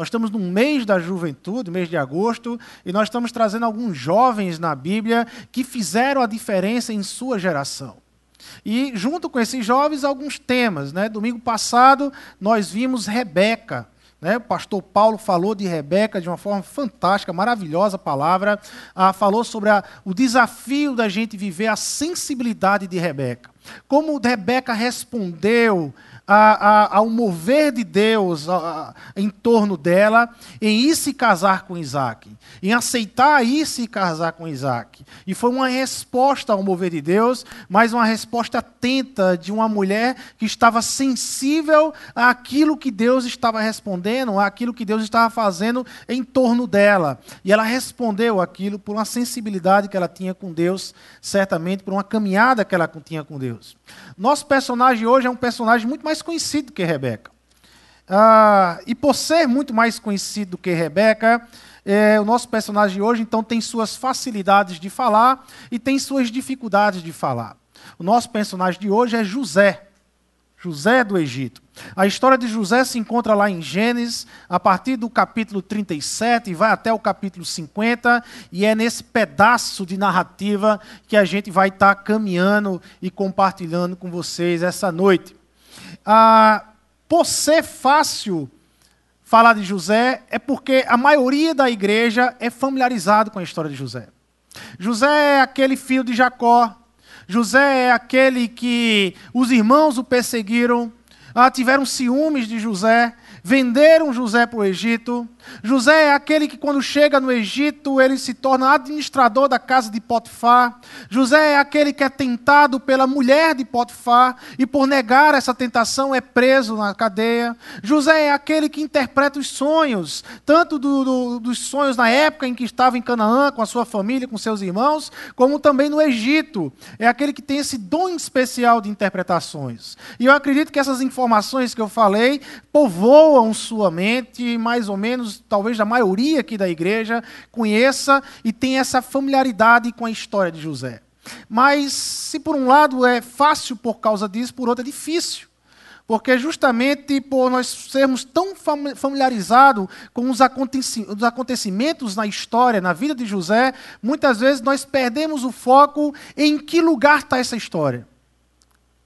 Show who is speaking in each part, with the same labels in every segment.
Speaker 1: Nós estamos no mês da juventude, mês de agosto, e nós estamos trazendo alguns jovens na Bíblia que fizeram a diferença em sua geração. E junto com esses jovens, alguns temas. Né? Domingo passado, nós vimos Rebeca. Né? O pastor Paulo falou de Rebeca de uma forma fantástica, maravilhosa palavra. Ah, falou sobre a, o desafio da gente viver a sensibilidade de Rebeca. Como Rebeca respondeu a, a, ao mover de Deus a, em torno dela, em ir se casar com Isaac, em aceitar ir se casar com Isaac. E foi uma resposta ao mover de Deus, mas uma resposta atenta de uma mulher que estava sensível àquilo que Deus estava respondendo, àquilo que Deus estava fazendo em torno dela. E ela respondeu aquilo por uma sensibilidade que ela tinha com Deus, certamente por uma caminhada que ela tinha com Deus. Nosso personagem hoje é um personagem muito mais conhecido que Rebeca. Ah, e por ser muito mais conhecido que Rebeca, é, o nosso personagem hoje então tem suas facilidades de falar e tem suas dificuldades de falar. O nosso personagem de hoje é José, José do Egito. A história de José se encontra lá em Gênesis, a partir do capítulo 37 e vai até o capítulo 50, e é nesse pedaço de narrativa que a gente vai estar caminhando e compartilhando com vocês essa noite. Ah, por ser fácil falar de José, é porque a maioria da igreja é familiarizado com a história de José. José é aquele filho de Jacó. José é aquele que os irmãos o perseguiram, ah, tiveram ciúmes de José, venderam José para o Egito. José é aquele que, quando chega no Egito, ele se torna administrador da casa de Potifar. José é aquele que é tentado pela mulher de Potifar e, por negar essa tentação, é preso na cadeia. José é aquele que interpreta os sonhos, tanto do, do, dos sonhos na época em que estava em Canaã, com a sua família, com seus irmãos, como também no Egito. É aquele que tem esse dom especial de interpretações. E eu acredito que essas informações que eu falei povoam sua mente, mais ou menos talvez a maioria aqui da igreja, conheça e tenha essa familiaridade com a história de José. Mas, se por um lado é fácil por causa disso, por outro é difícil. Porque justamente por nós sermos tão familiarizados com os acontecimentos na história, na vida de José, muitas vezes nós perdemos o foco em que lugar está essa história.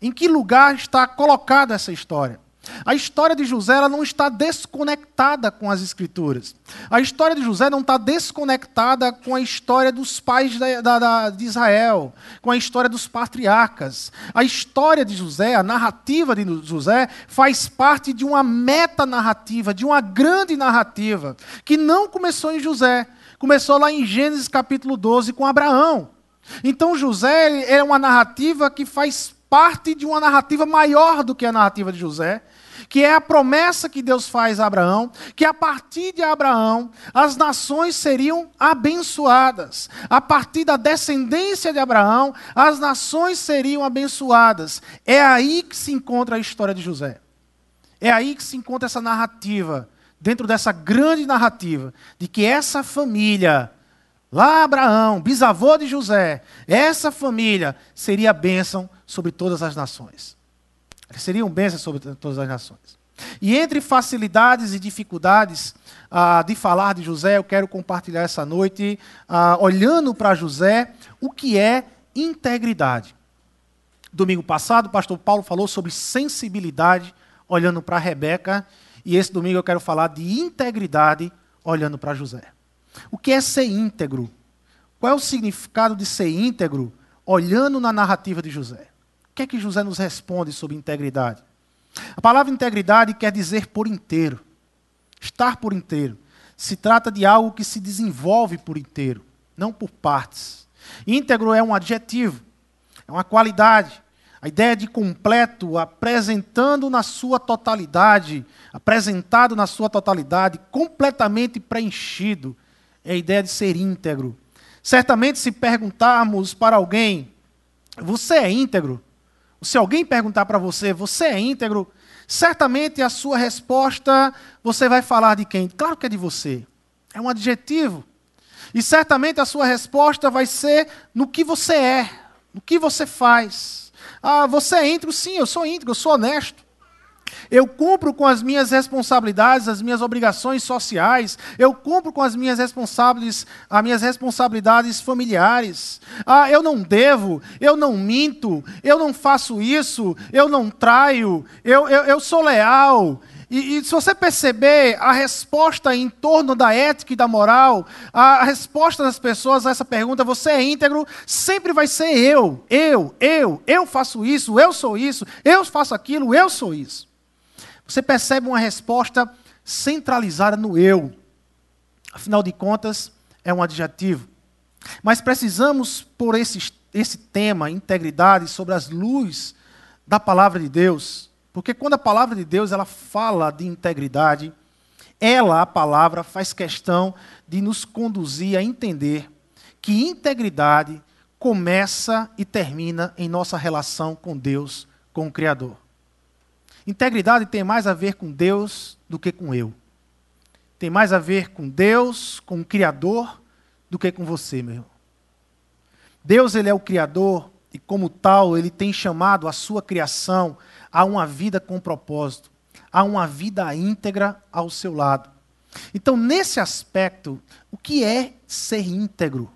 Speaker 1: Em que lugar está colocada essa história. A história de José ela não está desconectada com as Escrituras. A história de José não está desconectada com a história dos pais da, da, da, de Israel, com a história dos patriarcas. A história de José, a narrativa de José, faz parte de uma metanarrativa, de uma grande narrativa, que não começou em José. Começou lá em Gênesis capítulo 12 com Abraão. Então José é uma narrativa que faz parte de uma narrativa maior do que a narrativa de José, que é a promessa que Deus faz a Abraão, que a partir de Abraão as nações seriam abençoadas. A partir da descendência de Abraão, as nações seriam abençoadas. É aí que se encontra a história de José. É aí que se encontra essa narrativa, dentro dessa grande narrativa, de que essa família, lá Abraão, bisavô de José, essa família seria bênção sobre todas as nações. Seriam bênçãos sobre todas as nações. E entre facilidades e dificuldades ah, de falar de José, eu quero compartilhar essa noite, ah, olhando para José, o que é integridade. Domingo passado, o pastor Paulo falou sobre sensibilidade, olhando para Rebeca, e esse domingo eu quero falar de integridade, olhando para José. O que é ser íntegro? Qual é o significado de ser íntegro, olhando na narrativa de José? O que é que José nos responde sobre integridade? A palavra integridade quer dizer por inteiro, estar por inteiro. Se trata de algo que se desenvolve por inteiro, não por partes. Íntegro é um adjetivo, é uma qualidade. A ideia de completo, apresentando na sua totalidade, apresentado na sua totalidade, completamente preenchido, é a ideia de ser íntegro. Certamente, se perguntarmos para alguém, você é íntegro? Se alguém perguntar para você, você é íntegro? Certamente a sua resposta, você vai falar de quem? Claro que é de você. É um adjetivo. E certamente a sua resposta vai ser no que você é, no que você faz. Ah, você é íntegro? Sim, eu sou íntegro, eu sou honesto. Eu cumpro com as minhas responsabilidades, as minhas obrigações sociais. Eu cumpro com as minhas responsabilidades, as minhas responsabilidades familiares. Ah, eu não devo, eu não minto, eu não faço isso, eu não traio, eu, eu, eu sou leal. E, e, se você perceber a resposta em torno da ética e da moral, a resposta das pessoas a essa pergunta, você é íntegro, sempre vai ser eu, eu, eu, eu faço isso, eu sou isso, eu faço aquilo, eu sou isso. Você percebe uma resposta centralizada no eu. Afinal de contas, é um adjetivo. Mas precisamos, por esse, esse tema, integridade, sobre as luzes da palavra de Deus. Porque quando a palavra de Deus ela fala de integridade, ela, a palavra, faz questão de nos conduzir a entender que integridade começa e termina em nossa relação com Deus, com o Criador. Integridade tem mais a ver com Deus do que com eu. Tem mais a ver com Deus, com o Criador, do que com você, meu irmão. Deus, ele é o Criador e, como tal, ele tem chamado a sua criação a uma vida com propósito, a uma vida íntegra ao seu lado. Então, nesse aspecto, o que é ser íntegro?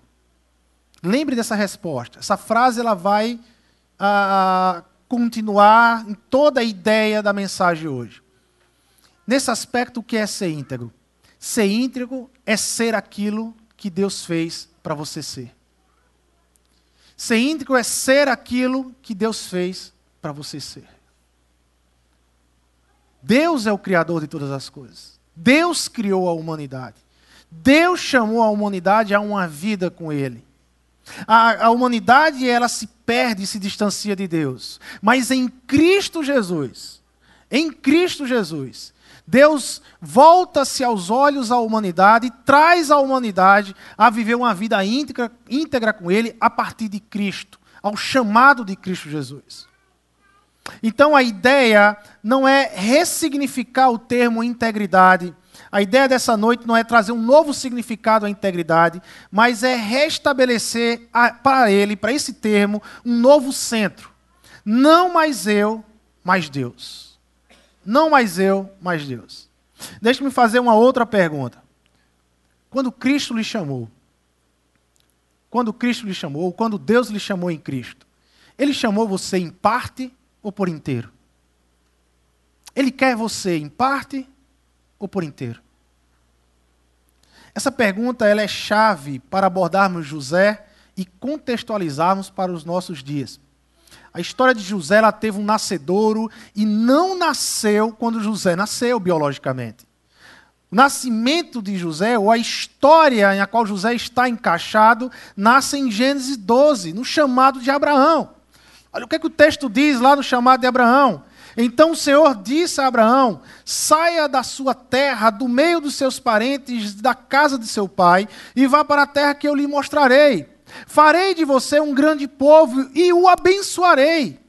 Speaker 1: Lembre dessa resposta. Essa frase ela vai ah, continuar em toda a ideia da mensagem hoje. Nesse aspecto, o que é ser íntegro? Ser íntegro é ser aquilo que Deus fez para você ser. Ser íntegro é ser aquilo que Deus fez para você ser. Deus é o Criador de todas as coisas. Deus criou a humanidade. Deus chamou a humanidade a uma vida com Ele. A, a humanidade ela se perde e se distancia de Deus. Mas em Cristo Jesus, em Cristo Jesus, Deus volta-se aos olhos à humanidade traz a humanidade a viver uma vida íntegra, íntegra com Ele a partir de Cristo, ao chamado de Cristo Jesus. Então a ideia não é ressignificar o termo integridade, a ideia dessa noite não é trazer um novo significado à integridade, mas é restabelecer para ele, para esse termo, um novo centro. Não mais eu, mas Deus. Não mais eu, mas Deus. Deixe-me fazer uma outra pergunta. Quando Cristo lhe chamou, quando Cristo lhe chamou, quando Deus lhe chamou em Cristo, Ele chamou você em parte ou por inteiro? Ele quer você em parte ou por inteiro? Essa pergunta ela é chave para abordarmos José e contextualizarmos para os nossos dias. A história de José ela teve um nascedouro e não nasceu quando José nasceu biologicamente. O nascimento de José, ou a história em a qual José está encaixado, nasce em Gênesis 12, no chamado de Abraão. Olha o que, é que o texto diz lá no chamado de Abraão. Então o Senhor disse a Abraão: saia da sua terra, do meio dos seus parentes, da casa de seu pai, e vá para a terra que eu lhe mostrarei. Farei de você um grande povo e o abençoarei.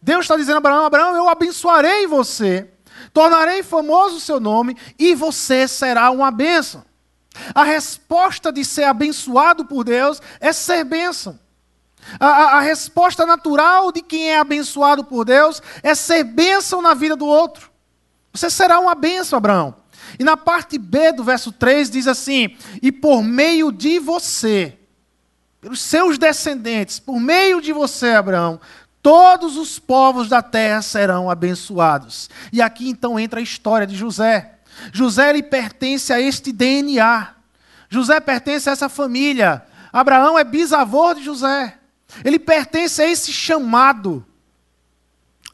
Speaker 1: Deus está dizendo a Abraão: Abraão, eu abençoarei você, tornarei famoso o seu nome e você será uma bênção. A resposta de ser abençoado por Deus é ser bênção. A, a, a, resposta natural de quem é abençoado por Deus é ser bênção na vida do outro. Você será uma bênção, Abraão. E na parte B do verso 3 diz assim: E por meio de você, pelos seus descendentes, por meio de você, Abraão, todos os povos da terra serão abençoados. E aqui então entra a história de José. José ele pertence a este DNA. José pertence a essa família. Abraão é bisavô de José. Ele pertence a esse chamado.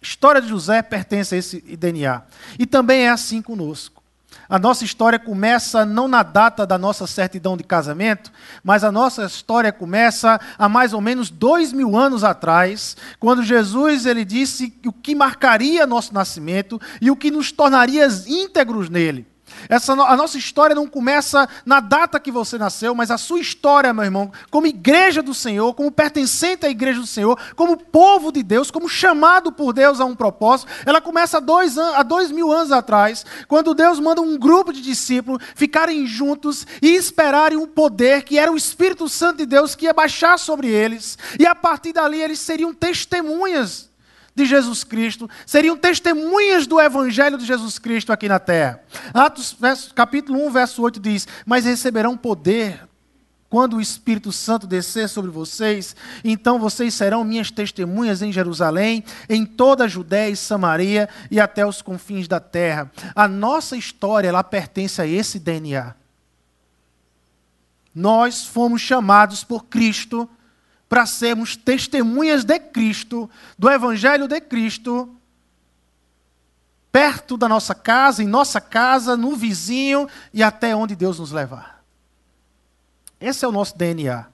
Speaker 1: A história de José pertence a esse DNA. E também é assim conosco. A nossa história começa não na data da nossa certidão de casamento, mas a nossa história começa há mais ou menos dois mil anos atrás, quando Jesus ele disse o que marcaria nosso nascimento e o que nos tornaria íntegros nele. Essa, a nossa história não começa na data que você nasceu, mas a sua história, meu irmão, como igreja do Senhor, como pertencente à igreja do Senhor, como povo de Deus, como chamado por Deus a um propósito, ela começa há dois, há dois mil anos atrás, quando Deus manda um grupo de discípulos ficarem juntos e esperarem um poder que era o Espírito Santo de Deus que ia baixar sobre eles, e a partir dali eles seriam testemunhas de Jesus Cristo, seriam testemunhas do Evangelho de Jesus Cristo aqui na terra. Atos capítulo 1, verso 8 diz: Mas receberão poder quando o Espírito Santo descer sobre vocês, então vocês serão minhas testemunhas em Jerusalém, em toda a Judéia e Samaria e até os confins da terra. A nossa história, ela pertence a esse DNA. Nós fomos chamados por Cristo para sermos testemunhas de Cristo, do Evangelho de Cristo, perto da nossa casa, em nossa casa, no vizinho e até onde Deus nos levar. Esse é o nosso DNA.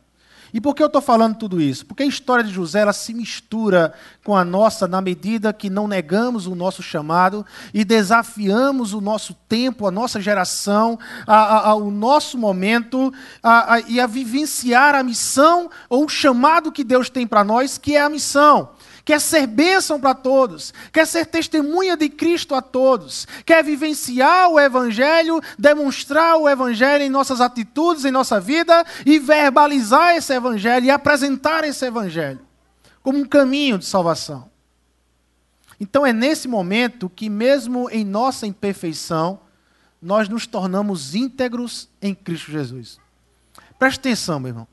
Speaker 1: E por que eu estou falando tudo isso? Porque a história de José ela se mistura com a nossa na medida que não negamos o nosso chamado e desafiamos o nosso tempo, a nossa geração, a, a, a, o nosso momento e a vivenciar a missão ou o chamado que Deus tem para nós, que é a missão quer ser bênção para todos, quer ser testemunha de Cristo a todos, quer vivenciar o Evangelho, demonstrar o Evangelho em nossas atitudes, em nossa vida e verbalizar esse Evangelho e apresentar esse Evangelho como um caminho de salvação. Então é nesse momento que, mesmo em nossa imperfeição, nós nos tornamos íntegros em Cristo Jesus. Preste atenção, meu irmão.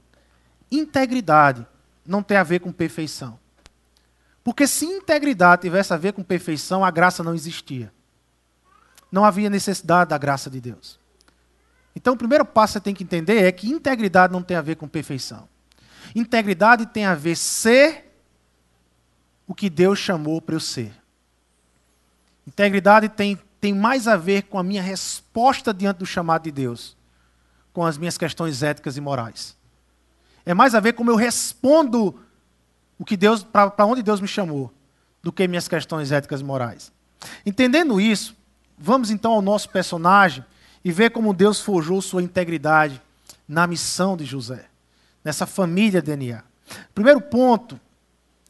Speaker 1: Integridade não tem a ver com perfeição. Porque se integridade tivesse a ver com perfeição, a graça não existia. Não havia necessidade da graça de Deus. Então, o primeiro passo que você tem que entender é que integridade não tem a ver com perfeição. Integridade tem a ver ser o que Deus chamou para eu ser. Integridade tem, tem mais a ver com a minha resposta diante do chamado de Deus, com as minhas questões éticas e morais. É mais a ver como eu respondo o que Deus, para onde Deus me chamou, do que minhas questões éticas e morais. Entendendo isso, vamos então ao nosso personagem e ver como Deus forjou sua integridade na missão de José, nessa família DNA. Primeiro ponto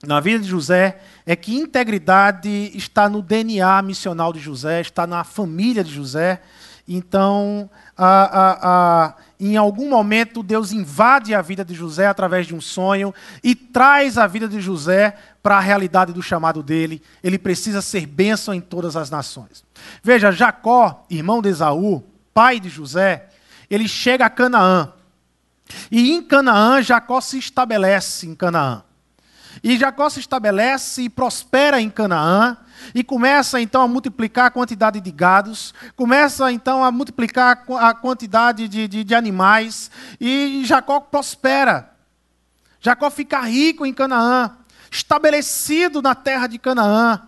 Speaker 1: na vida de José é que integridade está no DNA missional de José, está na família de José. Então, a, a, a, em algum momento Deus invade a vida de José através de um sonho e traz a vida de José para a realidade do chamado dele. Ele precisa ser bênção em todas as nações. Veja, Jacó, irmão de Esaú, pai de José, ele chega a Canaã. E em Canaã, Jacó se estabelece em Canaã. E Jacó se estabelece e prospera em Canaã, e começa então a multiplicar a quantidade de gados, começa então a multiplicar a quantidade de, de, de animais, e Jacó prospera. Jacó fica rico em Canaã, estabelecido na terra de Canaã.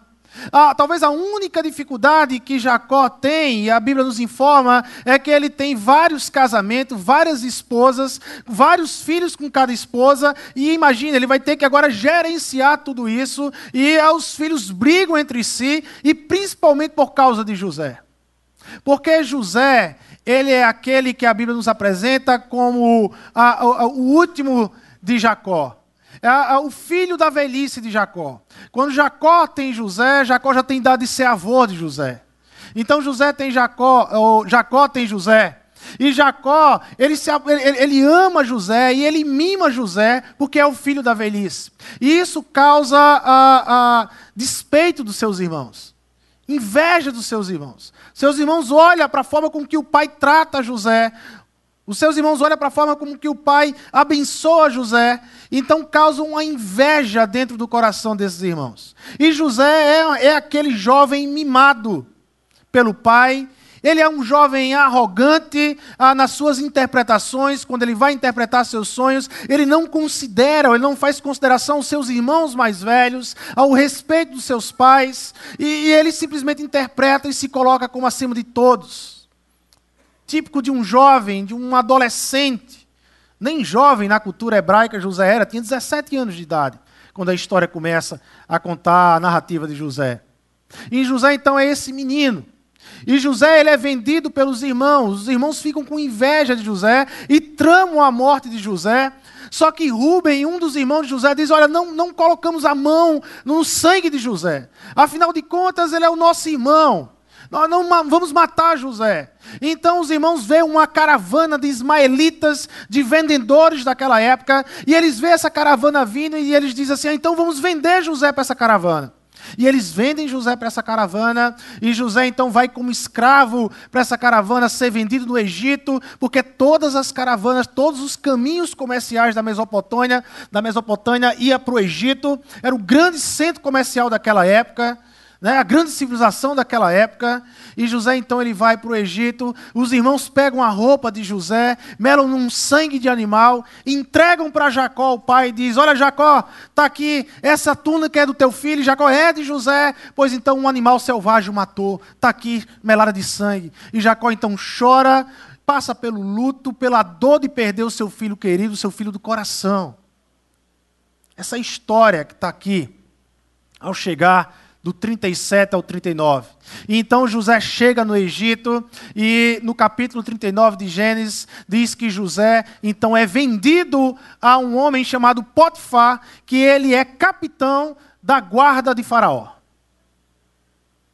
Speaker 1: Ah, talvez a única dificuldade que Jacó tem, e a Bíblia nos informa, é que ele tem vários casamentos, várias esposas, vários filhos com cada esposa, e imagina, ele vai ter que agora gerenciar tudo isso, e os filhos brigam entre si, e principalmente por causa de José. Porque José, ele é aquele que a Bíblia nos apresenta como a, a, o último de Jacó. É, o filho da velhice de Jacó. Quando Jacó tem José, Jacó já tem idade de ser avô de José. Então José tem Jacó, ou Jacó tem José. E Jacó, ele, se, ele, ele, ama José e ele mima José porque é o filho da velhice. E isso causa a, a despeito dos seus irmãos, inveja dos seus irmãos. Seus irmãos olham para a forma com que o pai trata José, os seus irmãos olham para a forma como que o pai abençoa José, então causa uma inveja dentro do coração desses irmãos. E José é, é aquele jovem mimado pelo pai, ele é um jovem arrogante ah, nas suas interpretações, quando ele vai interpretar seus sonhos, ele não considera, ele não faz consideração aos seus irmãos mais velhos, ao respeito dos seus pais, e, e ele simplesmente interpreta e se coloca como acima de todos típico de um jovem, de um adolescente. Nem jovem na cultura hebraica José era, tinha 17 anos de idade, quando a história começa a contar a narrativa de José. E José, então, é esse menino. E José ele é vendido pelos irmãos. Os irmãos ficam com inveja de José e tramam a morte de José. Só que Rubem, um dos irmãos de José, diz: Olha, não, não colocamos a mão no sangue de José. Afinal de contas, ele é o nosso irmão. Nós não vamos matar José. Então os irmãos veem uma caravana de ismaelitas, de vendedores daquela época, e eles veem essa caravana vindo e eles dizem assim: ah, então vamos vender José para essa caravana. E eles vendem José para essa caravana, e José então vai como escravo para essa caravana ser vendido no Egito, porque todas as caravanas, todos os caminhos comerciais da Mesopotâmia, da Mesopotâmia ia para o Egito, era o grande centro comercial daquela época né, a grande civilização daquela época. E José então ele vai para o Egito. Os irmãos pegam a roupa de José, melam num sangue de animal, entregam para Jacó, o pai, e diz: Olha, Jacó, está aqui essa túnica é do teu filho. Jacó é de José, pois então um animal selvagem o matou. Está aqui melada de sangue. E Jacó então chora, passa pelo luto, pela dor de perder o seu filho querido, o seu filho do coração. Essa história que está aqui, ao chegar do 37 ao 39. E então José chega no Egito e no capítulo 39 de Gênesis diz que José então é vendido a um homem chamado Potifar, que ele é capitão da guarda de Faraó.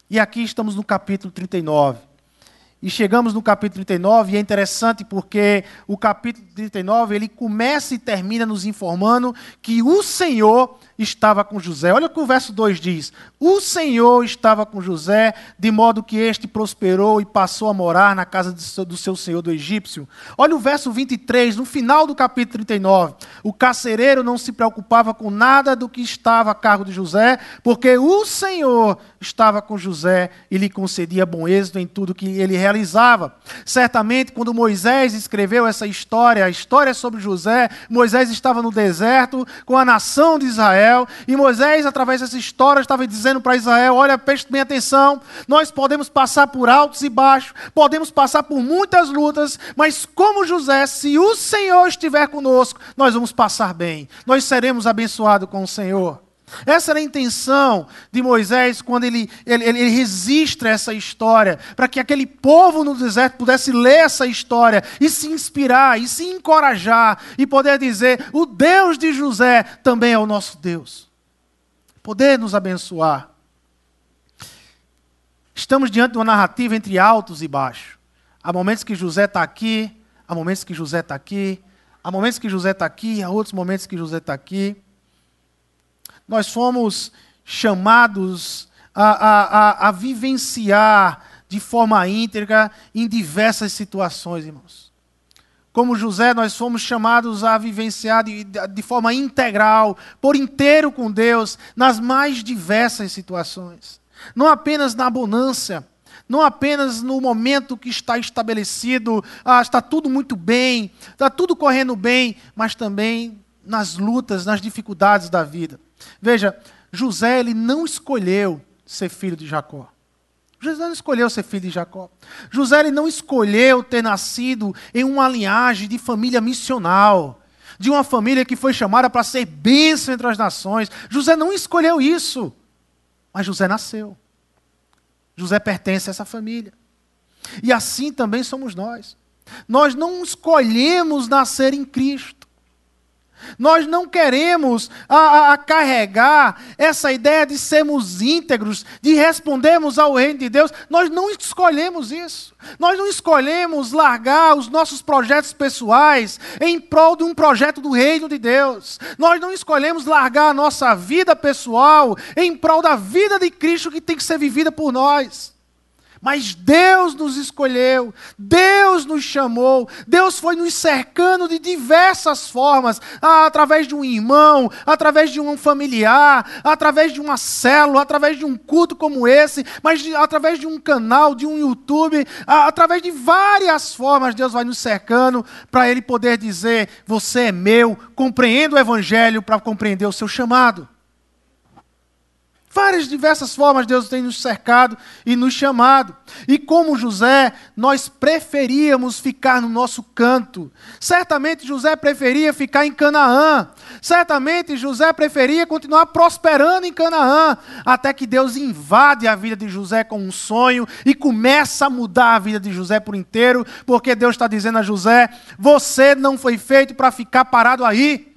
Speaker 1: E aqui estamos no capítulo 39. E chegamos no capítulo 39 e é interessante porque o capítulo 39 ele começa e termina nos informando que o Senhor estava com José. Olha o que o verso 2 diz: O Senhor estava com José, de modo que este prosperou e passou a morar na casa do seu senhor do egípcio. Olha o verso 23, no final do capítulo 39. O carcereiro não se preocupava com nada do que estava a cargo de José, porque o Senhor estava com José e lhe concedia bom êxito em tudo que ele realizava. Certamente, quando Moisés escreveu essa história, a história sobre José, Moisés estava no deserto com a nação de Israel, e Moisés, através dessa história, estava dizendo para Israel: Olha, preste bem atenção, nós podemos passar por altos e baixos, podemos passar por muitas lutas, mas como José, se o Senhor estiver conosco, nós vamos passar bem, nós seremos abençoados com o Senhor. Essa era a intenção de Moisés quando ele, ele, ele registra essa história, para que aquele povo no deserto pudesse ler essa história e se inspirar, e se encorajar, e poder dizer: o Deus de José também é o nosso Deus. Poder nos abençoar. Estamos diante de uma narrativa entre altos e baixos. Há momentos que José está aqui, há momentos que José está aqui, há momentos que José está aqui, há outros momentos que José está aqui nós fomos chamados a, a, a, a vivenciar de forma íntegra em diversas situações, irmãos. Como José, nós fomos chamados a vivenciar de, de, forma integral, por inteiro com Deus, nas mais diversas situações. Não apenas na abundância, não apenas no momento que está estabelecido, ah, está tudo muito bem, está tudo correndo bem, mas também nas lutas, nas dificuldades da vida. Veja, José ele não escolheu ser filho de Jacó. José não escolheu ser filho de Jacó. José ele não escolheu ter nascido em uma linhagem de família missional, de uma família que foi chamada para ser bênção entre as nações. José não escolheu isso. Mas José nasceu. José pertence a essa família. E assim também somos nós. Nós não escolhemos nascer em Cristo. Nós não queremos a, a, a, carregar essa ideia de sermos íntegros, de respondermos ao reino de Deus. Nós não escolhemos isso. Nós não escolhemos largar os nossos projetos pessoais em prol de um projeto do reino de Deus. Nós não escolhemos largar a nossa vida pessoal em prol da vida de Cristo que tem que ser vivida por nós. Mas Deus nos escolheu, Deus nos chamou, Deus foi nos cercando de diversas formas, ah, através de um irmão, através de um familiar, através de uma célula, através de um culto como esse, mas de, através de um canal, de um YouTube, ah, através de várias formas, Deus vai nos cercando para Ele poder dizer: Você é meu, compreenda o Evangelho para compreender o seu chamado. Várias diversas formas Deus tem nos cercado e nos chamado. E como José, nós preferíamos ficar no nosso canto. Certamente José preferia ficar em Canaã. Certamente José preferia continuar prosperando em Canaã, até que Deus invade a vida de José com um sonho e começa a mudar a vida de José por inteiro, porque Deus está dizendo a José: você não foi feito para ficar parado aí.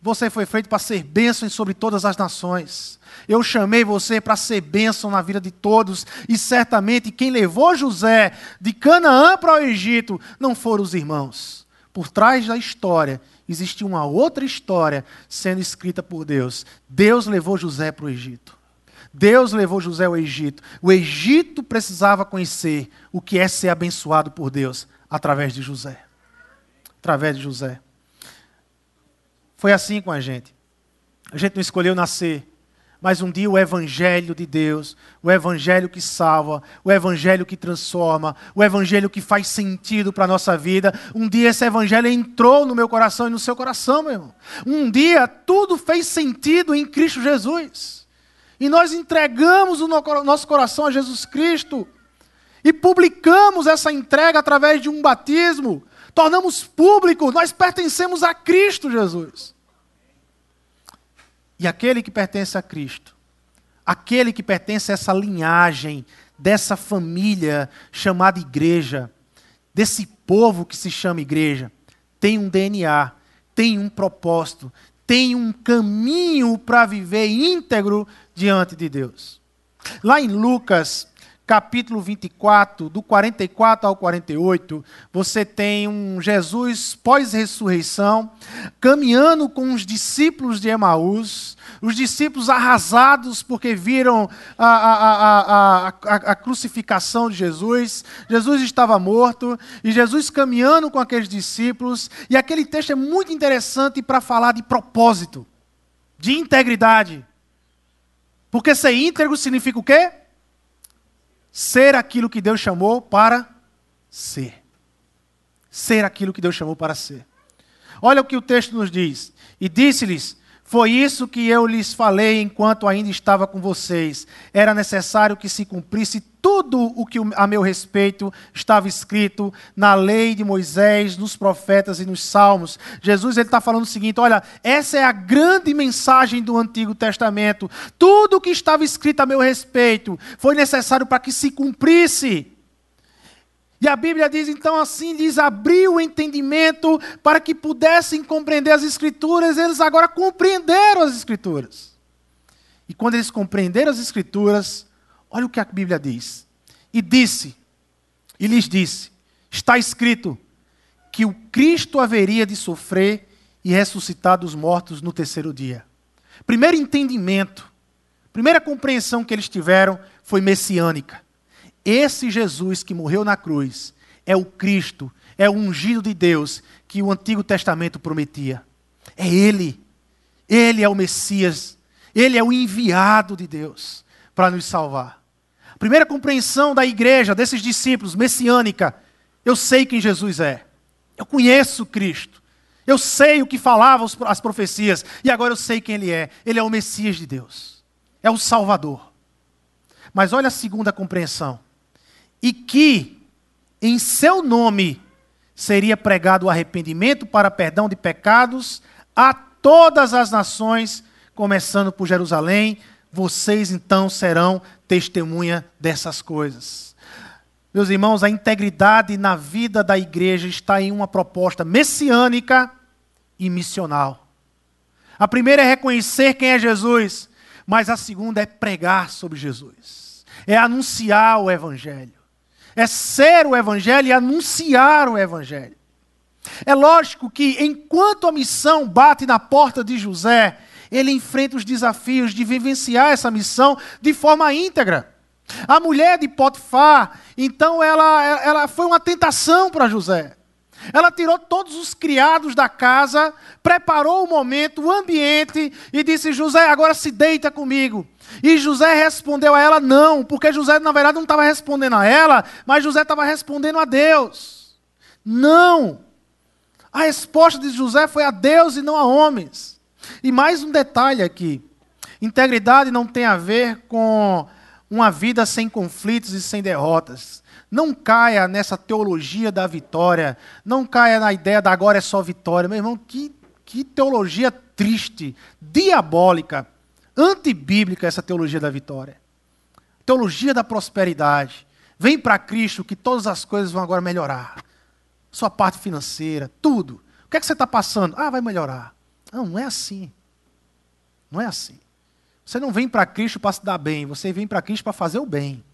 Speaker 1: Você foi feito para ser bênção sobre todas as nações. Eu chamei você para ser bênção na vida de todos, e certamente quem levou José de Canaã para o Egito não foram os irmãos. Por trás da história existe uma outra história sendo escrita por Deus. Deus levou José para o Egito. Deus levou José ao Egito. O Egito precisava conhecer o que é ser abençoado por Deus através de José. Através de José. Foi assim com a gente. A gente não escolheu nascer mas um dia o Evangelho de Deus, o Evangelho que salva, o Evangelho que transforma, o Evangelho que faz sentido para a nossa vida, um dia esse Evangelho entrou no meu coração e no seu coração, meu irmão. Um dia tudo fez sentido em Cristo Jesus. E nós entregamos o nosso coração a Jesus Cristo. E publicamos essa entrega através de um batismo. Tornamos público, nós pertencemos a Cristo Jesus. E aquele que pertence a Cristo, aquele que pertence a essa linhagem, dessa família chamada igreja, desse povo que se chama igreja, tem um DNA, tem um propósito, tem um caminho para viver íntegro diante de Deus. Lá em Lucas capítulo 24, do 44 ao 48, você tem um Jesus pós-ressurreição, caminhando com os discípulos de Emaús, os discípulos arrasados porque viram a, a, a, a, crucificação de Jesus. Jesus estava morto, e Jesus caminhando com aqueles discípulos, e aquele texto é muito interessante para falar de propósito, de integridade. Porque ser íntegro significa o quê? Ser aquilo que Deus chamou para ser. Ser aquilo que Deus chamou para ser. Olha o que o texto nos diz. E disse-lhes: Foi isso que eu lhes falei enquanto ainda estava com vocês. Era necessário que se cumprisse tudo o que a meu respeito estava escrito na lei de Moisés, nos profetas e nos salmos. Jesus está falando o seguinte: olha, essa é a grande mensagem do Antigo Testamento. Tudo o que estava escrito a meu respeito foi necessário para que se cumprisse. E a Bíblia diz então assim: lhes abriu o entendimento para que pudessem compreender as Escrituras, eles agora compreenderam as Escrituras. E quando eles compreenderam as Escrituras, Olha o que a Bíblia diz. E disse, e lhes disse: está escrito que o Cristo haveria de sofrer e ressuscitar dos mortos no terceiro dia. Primeiro entendimento, primeira compreensão que eles tiveram foi messiânica. Esse Jesus que morreu na cruz é o Cristo, é o ungido de Deus que o Antigo Testamento prometia. É Ele. Ele é o Messias. Ele é o enviado de Deus para nos salvar. Primeira compreensão da igreja, desses discípulos, messiânica. Eu sei quem Jesus é. Eu conheço Cristo. Eu sei o que falavam as profecias. E agora eu sei quem Ele é. Ele é o Messias de Deus. É o Salvador. Mas olha a segunda compreensão. E que em seu nome seria pregado o arrependimento para perdão de pecados a todas as nações, começando por Jerusalém. Vocês então serão testemunha dessas coisas. Meus irmãos, a integridade na vida da igreja está em uma proposta messiânica e missional. A primeira é reconhecer quem é Jesus, mas a segunda é pregar sobre Jesus. É anunciar o evangelho. É ser o evangelho e anunciar o evangelho. É lógico que enquanto a missão bate na porta de José, ele enfrenta os desafios de vivenciar essa missão de forma íntegra. A mulher de Potifar, então, ela, ela foi uma tentação para José. Ela tirou todos os criados da casa, preparou o momento, o ambiente e disse: José, agora se deita comigo. E José respondeu a ela: não, porque José, na verdade, não estava respondendo a ela, mas José estava respondendo a Deus. Não. A resposta de José foi a Deus e não a homens. E mais um detalhe aqui: integridade não tem a ver com uma vida sem conflitos e sem derrotas. Não caia nessa teologia da vitória. Não caia na ideia da agora é só vitória. Meu irmão, que, que teologia triste, diabólica, antibíblica essa teologia da vitória. Teologia da prosperidade. Vem para Cristo que todas as coisas vão agora melhorar. Sua parte financeira, tudo. O que é que você está passando? Ah, vai melhorar. Não, não é assim. Não é assim. Você não vem para Cristo para se dar bem, você vem para Cristo para fazer o bem.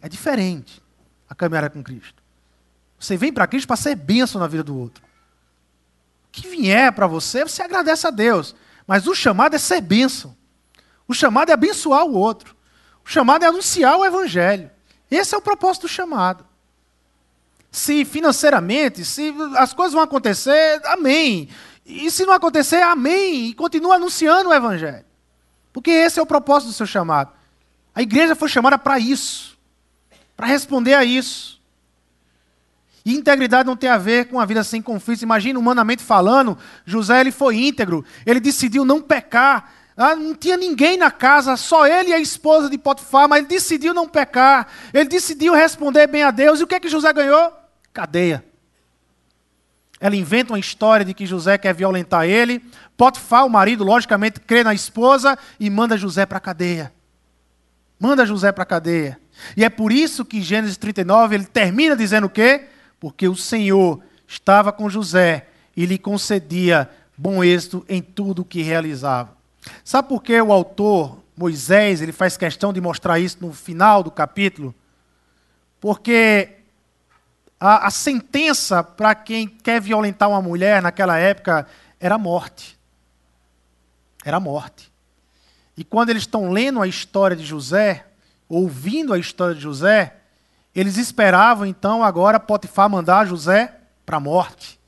Speaker 1: É diferente a caminhada com Cristo. Você vem para Cristo para ser bênção na vida do outro. O que vier para você, você agradece a Deus. Mas o chamado é ser bênção. O chamado é abençoar o outro. O chamado é anunciar o evangelho. Esse é o propósito do chamado. Se financeiramente, se as coisas vão acontecer, amém. E se não acontecer, amém. E continua anunciando o evangelho. Porque esse é o propósito do seu chamado. A igreja foi chamada para isso. Para responder a isso. E integridade não tem a ver com a vida sem conflitos. Imagina, humanamente falando, José ele foi íntegro. Ele decidiu não pecar. Ah, não tinha ninguém na casa, só ele e a esposa de Potifar, mas ele decidiu não pecar. Ele decidiu responder bem a Deus. E o que é que José ganhou? Cadeia. Ela inventa uma história de que José quer violentar ele. Potifar, o marido, logicamente, crê na esposa e manda José para a cadeia. Manda José para a cadeia. E é por isso que Gênesis 39 ele termina dizendo o quê? porque o Senhor estava com José e lhe concedia bom êxito em tudo o que realizava. Sabe por que o autor, Moisés, ele faz questão de mostrar isso no final do capítulo? Porque a, a sentença para quem quer violentar uma mulher naquela época era morte. Era morte. E quando eles estão lendo a história de José, ouvindo a história de José, eles esperavam então agora Potifar mandar José para a morte.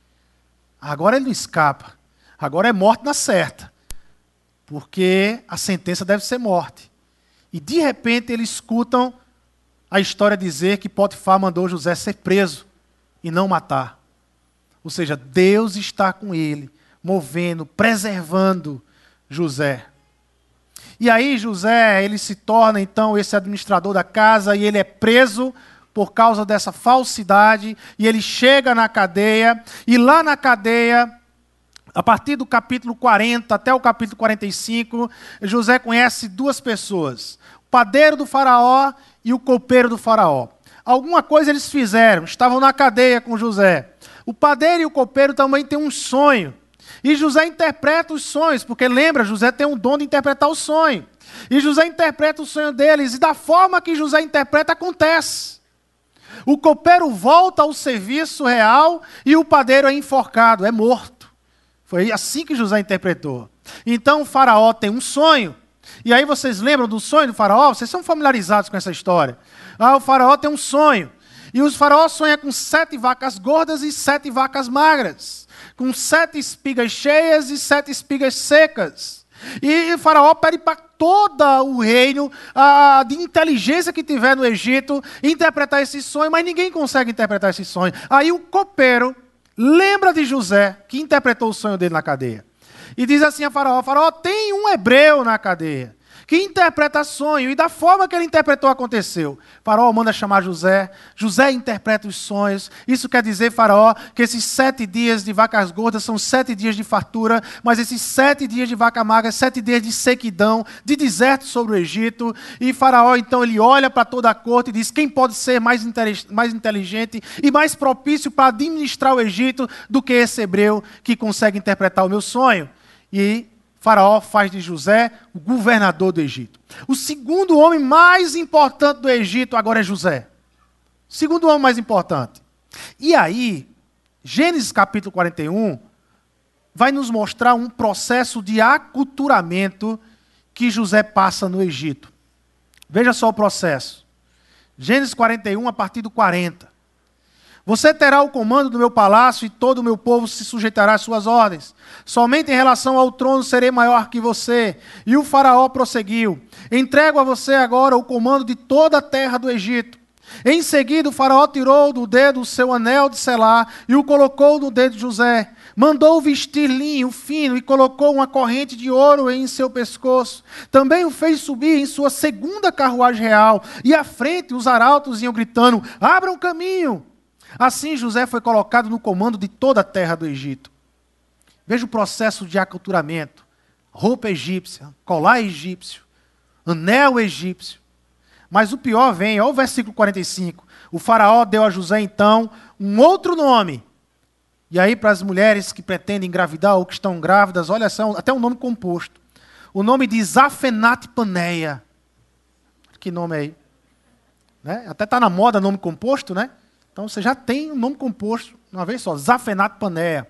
Speaker 1: Agora ele não escapa. Agora é morte na certa. Porque a sentença deve ser morte. E de repente eles escutam a história dizer que Potifar mandou José ser preso e não matar. Ou seja, Deus está com ele, movendo, preservando José. E aí José, ele se torna então esse administrador da casa e ele é preso por causa dessa falsidade, e ele chega na cadeia, e lá na cadeia, a partir do capítulo 40 até o capítulo 45, José conhece duas pessoas: o padeiro do Faraó e o copeiro do Faraó. Alguma coisa eles fizeram, estavam na cadeia com José. O padeiro e o copeiro também têm um sonho. E José interpreta os sonhos, porque lembra, José tem um dom de interpretar o sonho. E José interpreta o sonho deles, e da forma que José interpreta, acontece. O copeiro volta ao serviço real e o padeiro é enforcado, é morto. Foi assim que José interpretou. Então o faraó tem um sonho. E aí vocês lembram do sonho do faraó? Vocês são familiarizados com essa história. Ah, o faraó tem um sonho. E os faraó sonha com sete vacas gordas e sete vacas magras. Com sete espigas cheias e sete espigas secas. E o faraó pede para todo o reino a, de inteligência que tiver no Egito interpretar esse sonho, mas ninguém consegue interpretar esse sonho. Aí o copeiro lembra de José, que interpretou o sonho dele na cadeia. E diz assim a faraó, faraó, tem um hebreu na cadeia que interpreta sonho, e da forma que ele interpretou aconteceu. Faraó manda chamar José, José interpreta os sonhos. Isso quer dizer, Faraó, que esses sete dias de vacas gordas são sete dias de fartura, mas esses sete dias de vaca magra, sete dias de sequidão, de deserto sobre o Egito. E Faraó, então, ele olha para toda a corte e diz: quem pode ser mais, mais inteligente e mais propício para administrar o Egito do que esse hebreu que consegue interpretar o meu sonho? E Faraó faz de José o governador do Egito. O segundo homem mais importante do Egito agora é José. Segundo homem mais importante. E aí, Gênesis capítulo 41 vai nos mostrar um processo de aculturamento que José passa no Egito. Veja só o processo. Gênesis 41, a partir do 40. Você terá o comando do meu palácio e todo o meu povo se sujeitará às suas ordens. Somente em relação ao trono serei maior que você. E o Faraó prosseguiu: Entrego a você agora o comando de toda a terra do Egito. Em seguida, o Faraó tirou do dedo o seu anel de selar e o colocou no dedo de José. Mandou vestir linho fino e colocou uma corrente de ouro em seu pescoço. Também o fez subir em sua segunda carruagem real. E à frente os arautos iam gritando: Abram caminho! Assim José foi colocado no comando de toda a terra do Egito. Veja o processo de aculturamento: roupa egípcia, colar egípcio, anel egípcio. Mas o pior vem, olha o versículo 45. O faraó deu a José então um outro nome. E aí, para as mulheres que pretendem engravidar ou que estão grávidas, olha só, até um nome composto. O nome de Zafenat Paneia. Que nome aí? Né? Até está na moda nome composto, né? Então você já tem um nome composto, uma vez só, Zafenat Paneia.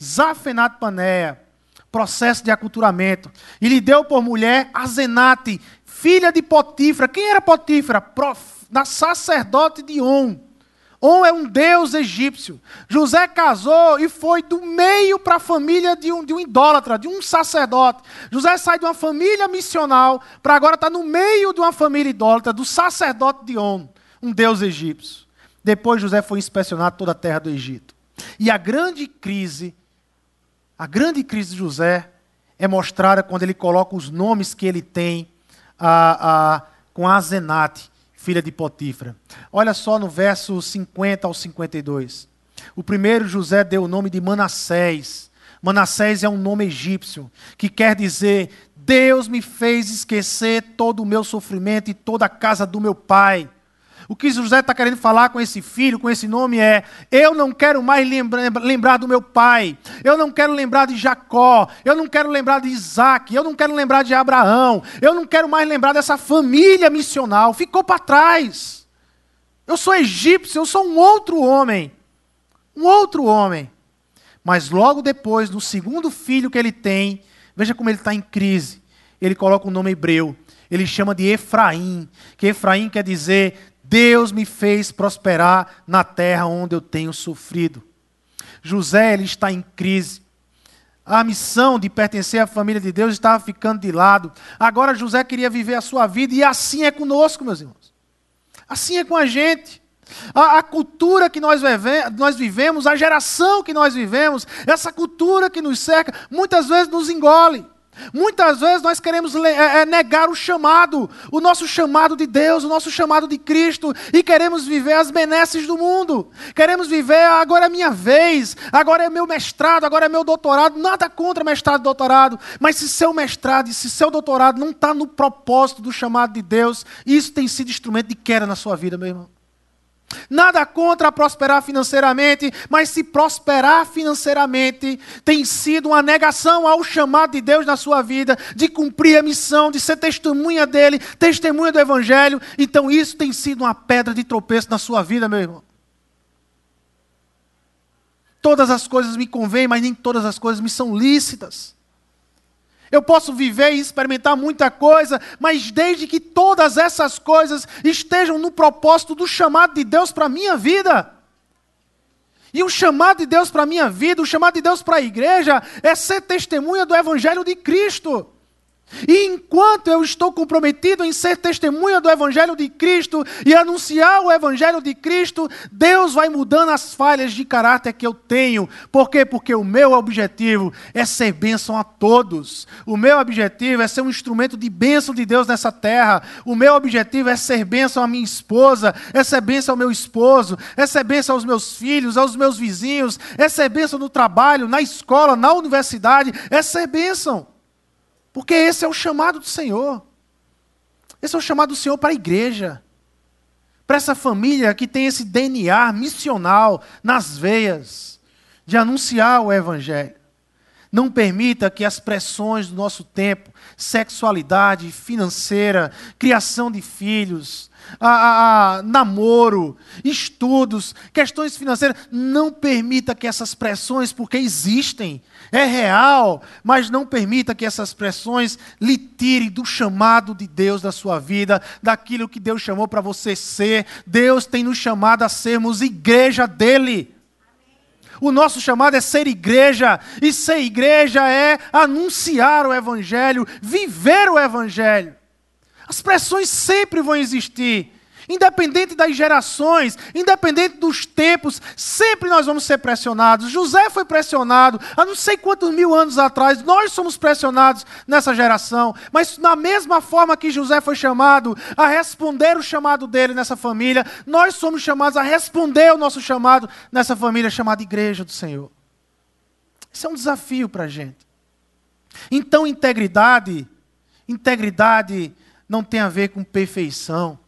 Speaker 1: Zafenat Paneia. processo de aculturamento. E lhe deu por mulher a Zenate, filha de Potífera. Quem era Potífera? Prof... Da sacerdote de On. On é um deus egípcio. José casou e foi do meio para a família de um, de um idólatra, de um sacerdote. José sai de uma família missional para agora estar tá no meio de uma família idólatra, do sacerdote de On, um deus egípcio. Depois José foi inspecionar toda a terra do Egito. E a grande crise, a grande crise de José é mostrada quando ele coloca os nomes que ele tem a, a, com a Zenate filha de Potífera. Olha só no verso 50 ao 52. O primeiro José deu o nome de Manassés. Manassés é um nome egípcio, que quer dizer: Deus me fez esquecer todo o meu sofrimento e toda a casa do meu pai. O que José está querendo falar com esse filho, com esse nome é: eu não quero mais lembrar, lembrar do meu pai, eu não quero lembrar de Jacó, eu não quero lembrar de Isaac, eu não quero lembrar de Abraão, eu não quero mais lembrar dessa família missional, ficou para trás. Eu sou egípcio, eu sou um outro homem. Um outro homem. Mas logo depois, no segundo filho que ele tem, veja como ele está em crise. Ele coloca o um nome hebreu. Ele chama de Efraim, que Efraim quer dizer Deus me fez prosperar na terra onde eu tenho sofrido. José ele está em crise. A missão de pertencer à família de Deus estava ficando de lado. Agora José queria viver a sua vida e assim é conosco, meus irmãos. Assim é com a gente. A, a, cultura que nós, vive, nós vivemos, a geração que nós vivemos, essa cultura que nos cerca, muitas vezes nos engole. Muitas vezes nós queremos é, é, negar o chamado, o nosso chamado de Deus, o nosso chamado de Cristo, e queremos viver as benesses do mundo. Queremos viver, agora é minha vez, agora é meu mestrado, agora é meu doutorado. Nada contra mestrado e doutorado, mas se seu mestrado e se seu doutorado não está no propósito do chamado de Deus, isso tem sido instrumento de queda na sua vida, meu irmão. Nada contra prosperar financeiramente, mas se prosperar financeiramente tem sido uma negação ao chamado de Deus na sua vida, de cumprir a missão, de ser testemunha dele, testemunha do Evangelho, então isso tem sido uma pedra de tropeço na sua vida, meu irmão. Todas as coisas me convêm, mas nem todas as coisas me são lícitas. Eu posso viver e experimentar muita coisa, mas desde que todas essas coisas estejam no propósito do chamado de Deus para a minha vida. E o chamado de Deus para a minha vida, o chamado de Deus para a igreja, é ser testemunha do Evangelho de Cristo. E enquanto eu estou comprometido em ser testemunha do Evangelho de Cristo e anunciar o Evangelho de Cristo, Deus vai mudando as falhas de caráter que eu tenho. Por quê? Porque o meu objetivo é ser bênção a todos. O meu objetivo é ser um instrumento de bênção de Deus nessa terra. O meu objetivo é ser bênção à minha esposa, é ser bênção ao meu esposo, é ser bênção aos meus filhos, aos meus vizinhos, é ser bênção no trabalho, na escola, na universidade, é ser bênção. Porque esse é o chamado do Senhor. Esse é o chamado do Senhor para a igreja. Para essa família que tem esse DNA missional nas veias, de anunciar o Evangelho. Não permita que as pressões do nosso tempo, sexualidade financeira, criação de filhos, a, a, namoro, estudos, questões financeiras. Não permita que essas pressões, porque existem, é real, mas não permita que essas pressões lhe tirem do chamado de Deus da sua vida, daquilo que Deus chamou para você ser. Deus tem nos chamado a sermos igreja dele. O nosso chamado é ser igreja, e ser igreja é anunciar o Evangelho, viver o Evangelho. As pressões sempre vão existir. Independente das gerações, independente dos tempos, sempre nós vamos ser pressionados. José foi pressionado há não sei quantos mil anos atrás, nós somos pressionados nessa geração. Mas, na mesma forma que José foi chamado a responder o chamado dele nessa família, nós somos chamados a responder o nosso chamado nessa família chamada Igreja do Senhor. Isso é um desafio para a gente. Então, integridade, integridade não tem a ver com perfeição.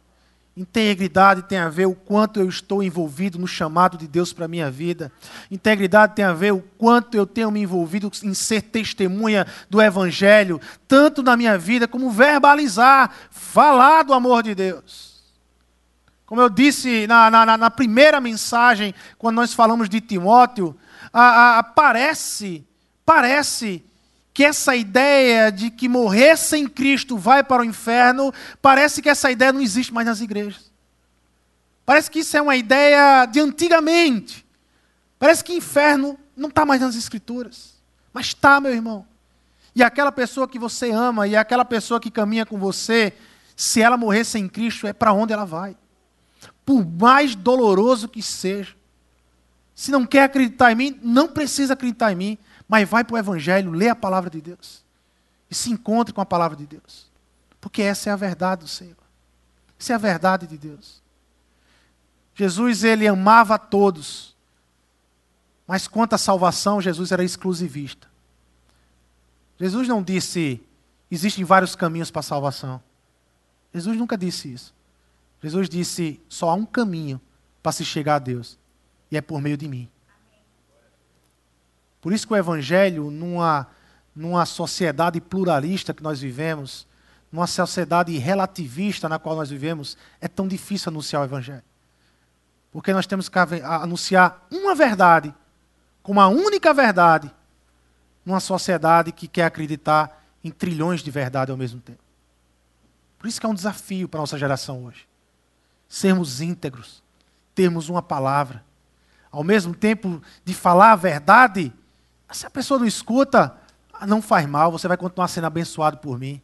Speaker 1: Integridade tem a ver o quanto eu estou envolvido no chamado de Deus para a minha vida. Integridade tem a ver o quanto eu tenho me envolvido em ser testemunha do Evangelho, tanto na minha vida como verbalizar, falar do amor de Deus. Como eu disse na, na, na primeira mensagem, quando nós falamos de Timóteo, a, a, parece, parece que essa ideia de que morrer sem Cristo vai para o inferno, parece que essa ideia não existe mais nas igrejas. Parece que isso é uma ideia de antigamente. Parece que inferno não está mais nas escrituras. Mas está, meu irmão. E aquela pessoa que você ama e aquela pessoa que caminha com você, se ela morrer sem Cristo, é para onde ela vai. Por mais doloroso que seja. Se não quer acreditar em mim, não precisa acreditar em mim, mas vai para o Evangelho, lê a palavra de Deus. E se encontre com a palavra de Deus. Porque essa é a verdade do Senhor. Essa é a verdade de Deus. Jesus, ele amava a todos. Mas quanto à salvação, Jesus era exclusivista. Jesus não disse, existem vários caminhos para a salvação. Jesus nunca disse isso. Jesus disse, só há um caminho para se chegar a Deus. E é por meio de mim. Por isso que o Evangelho, numa, numa sociedade pluralista que nós vivemos, numa sociedade relativista na qual nós vivemos, é tão difícil anunciar o Evangelho. Porque nós temos que anunciar uma verdade, como a única verdade, numa sociedade que quer acreditar em trilhões de verdade ao mesmo tempo. Por isso que é um desafio para a nossa geração hoje. Sermos íntegros, termos uma palavra. Ao mesmo tempo de falar a verdade, se a pessoa não escuta, não faz mal, você vai continuar sendo abençoado por mim.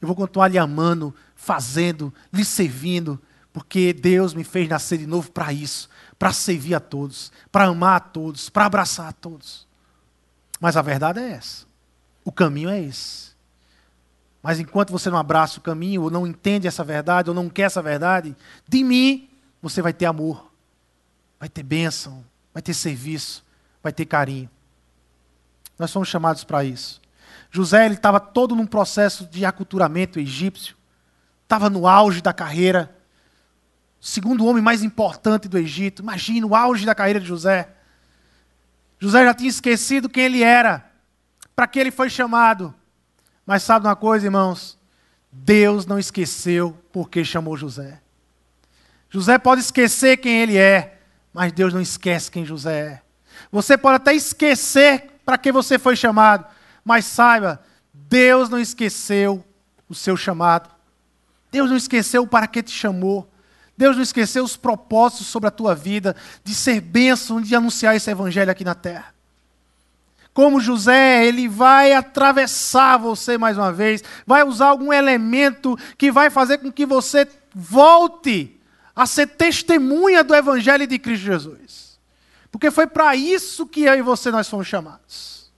Speaker 1: Eu vou continuar lhe amando, fazendo, lhe servindo, porque Deus me fez nascer de novo para isso, para servir a todos, para amar a todos, para abraçar a todos. Mas a verdade é essa. O caminho é esse. Mas enquanto você não abraça o caminho, ou não entende essa verdade, ou não quer essa verdade, de mim você vai ter amor, vai ter bênção, vai ter serviço, vai ter carinho. Nós somos chamados para isso. José ele estava todo num processo de aculturamento egípcio, estava no auge da carreira, segundo homem mais importante do Egito. Imagina o auge da carreira de José. José já tinha esquecido quem ele era, para que ele foi chamado. Mas sabe uma coisa, irmãos? Deus não esqueceu porque chamou José. José pode esquecer quem ele é, mas Deus não esquece quem José é. Você pode até esquecer para que você foi chamado, mas saiba, Deus não esqueceu o seu chamado. Deus não esqueceu para que te chamou. Deus não esqueceu os propósitos sobre a tua vida, de ser bênção, de anunciar esse evangelho aqui na terra. Como José, ele vai atravessar você mais uma vez, vai usar algum elemento que vai fazer com que você volte a ser testemunha do evangelho de Cristo Jesus. Porque foi para isso que eu e você nós fomos chamados.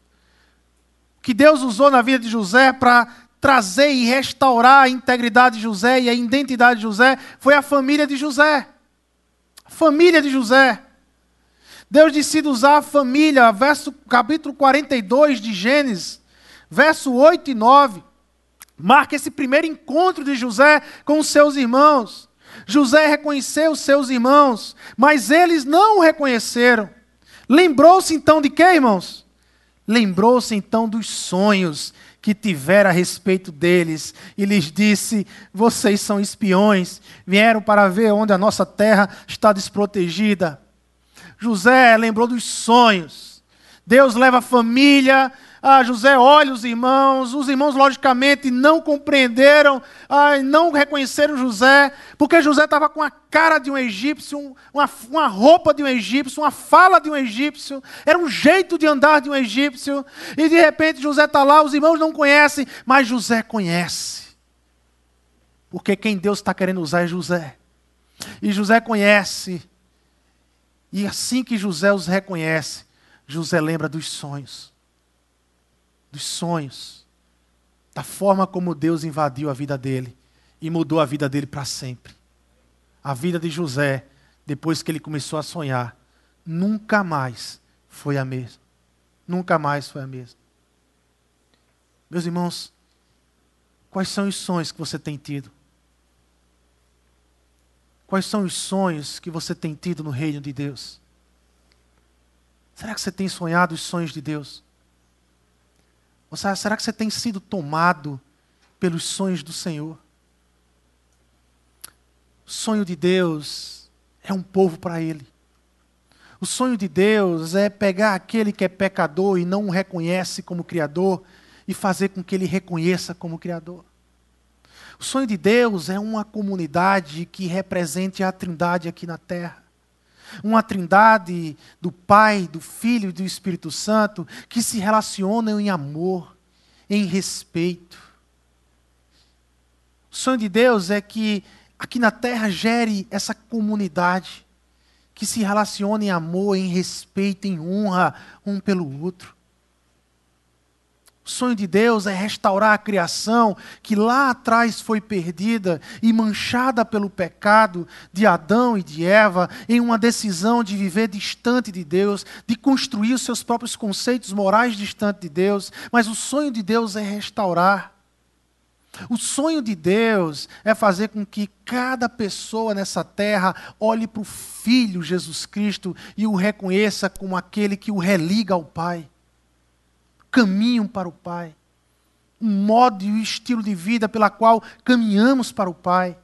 Speaker 1: Que Deus usou na vida de José para trazer e restaurar a integridade de José e a identidade de José foi a família de José. Família de José. Deus decide usar a família, verso, capítulo 42 de Gênesis, verso 8 e 9. Marca esse primeiro encontro de José com os seus irmãos. José reconheceu seus irmãos, mas eles não o reconheceram. Lembrou-se então de quê, irmãos? Lembrou-se então dos sonhos que tivera a respeito deles e lhes disse: Vocês são espiões, vieram para ver onde a nossa terra está desprotegida. José lembrou dos sonhos. Deus leva a família ah, José olha os irmãos, os irmãos, logicamente, não compreenderam, ah, não reconheceram José, porque José estava com a cara de um egípcio, uma, uma roupa de um egípcio, uma fala de um egípcio, era um jeito de andar de um egípcio, e de repente José está lá, os irmãos não conhecem, mas José conhece. Porque quem Deus está querendo usar é José. E José conhece. E assim que José os reconhece, José lembra dos sonhos dos sonhos, da forma como Deus invadiu a vida dele e mudou a vida dele para sempre. A vida de José, depois que ele começou a sonhar, nunca mais foi a mesma. Nunca mais foi a mesma. Meus irmãos, quais são os sonhos que você tem tido? Quais são os sonhos que você tem tido no reino de Deus? Será que você tem sonhado os sonhos de Deus? Ou seja, será que você tem sido tomado pelos sonhos do Senhor? O sonho de Deus é um povo para Ele. O sonho de Deus é pegar aquele que é pecador e não o reconhece como Criador e fazer com que ele reconheça como Criador. O sonho de Deus é uma comunidade que represente a Trindade aqui na terra. Uma Trindade do Pai, do Filho e do Espírito Santo que se relacionam em amor, em respeito. O sonho de Deus é que aqui na terra gere essa comunidade que se relaciona em amor, em respeito, em honra um pelo outro. O sonho de Deus é restaurar a criação que lá atrás foi perdida e manchada pelo pecado de Adão e de Eva, em uma decisão de viver distante de Deus, de construir os seus próprios conceitos morais distante de Deus. Mas o sonho de Deus é restaurar. O sonho de Deus é fazer com que cada pessoa nessa terra olhe para o Filho Jesus Cristo e o reconheça como aquele que o religa ao Pai caminho para o Pai, um modo e um estilo de vida pela qual caminhamos para o Pai.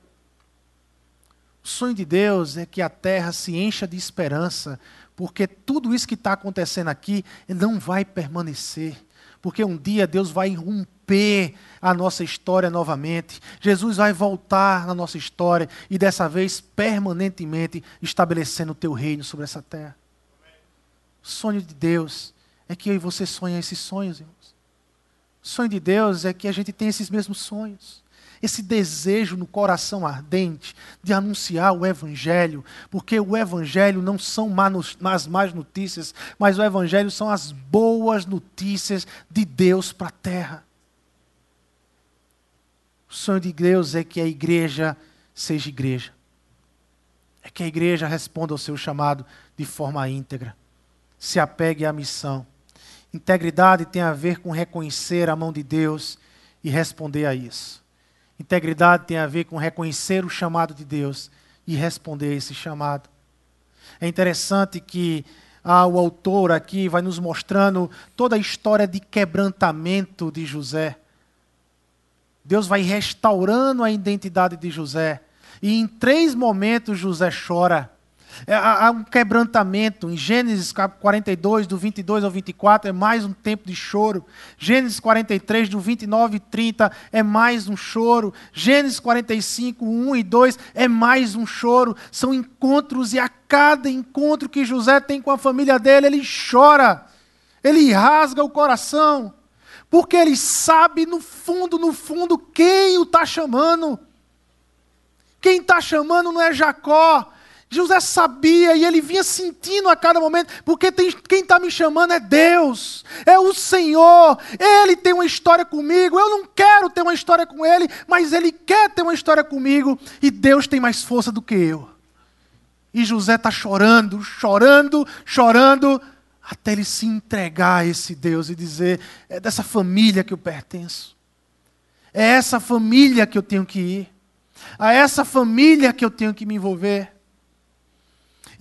Speaker 1: O sonho de Deus é que a terra se encha de esperança, porque tudo isso que está acontecendo aqui não vai permanecer. Porque um dia Deus vai romper a nossa história novamente. Jesus vai voltar na nossa história e dessa vez permanentemente estabelecendo o teu reino sobre essa terra. O sonho de Deus é que eu e você sonham esses sonhos, irmãos. O sonho de Deus é que a gente tem esses mesmos sonhos. Esse desejo no coração ardente de anunciar o Evangelho, porque o Evangelho não são as más notícias, mas o Evangelho são as boas notícias de Deus para a terra. O sonho de Deus é que a igreja seja igreja. É que a igreja responda ao seu chamado de forma íntegra. Se apegue à missão Integridade tem a ver com reconhecer a mão de Deus e responder a isso. Integridade tem a ver com reconhecer o chamado de Deus e responder a esse chamado. É interessante que ah, o autor aqui vai nos mostrando toda a história de quebrantamento de José. Deus vai restaurando a identidade de José. E em três momentos José chora. É, há um quebrantamento. Em Gênesis 42, do 22 ao 24, é mais um tempo de choro. Gênesis 43, do 29 e 30, é mais um choro. Gênesis 45, 1 e 2, é mais um choro. São encontros, e a cada encontro que José tem com a família dele, ele chora. Ele rasga o coração. Porque ele sabe, no fundo, no fundo, quem o está chamando. Quem está chamando não é Jacó, José sabia e ele vinha sentindo a cada momento, porque tem, quem está me chamando é Deus, é o Senhor, Ele tem uma história comigo, eu não quero ter uma história com Ele, mas Ele quer ter uma história comigo, e Deus tem mais força do que eu. E José está chorando, chorando, chorando, até ele se entregar a esse Deus e dizer: é dessa família que eu pertenço, é essa família que eu tenho que ir, a essa família que eu tenho que me envolver.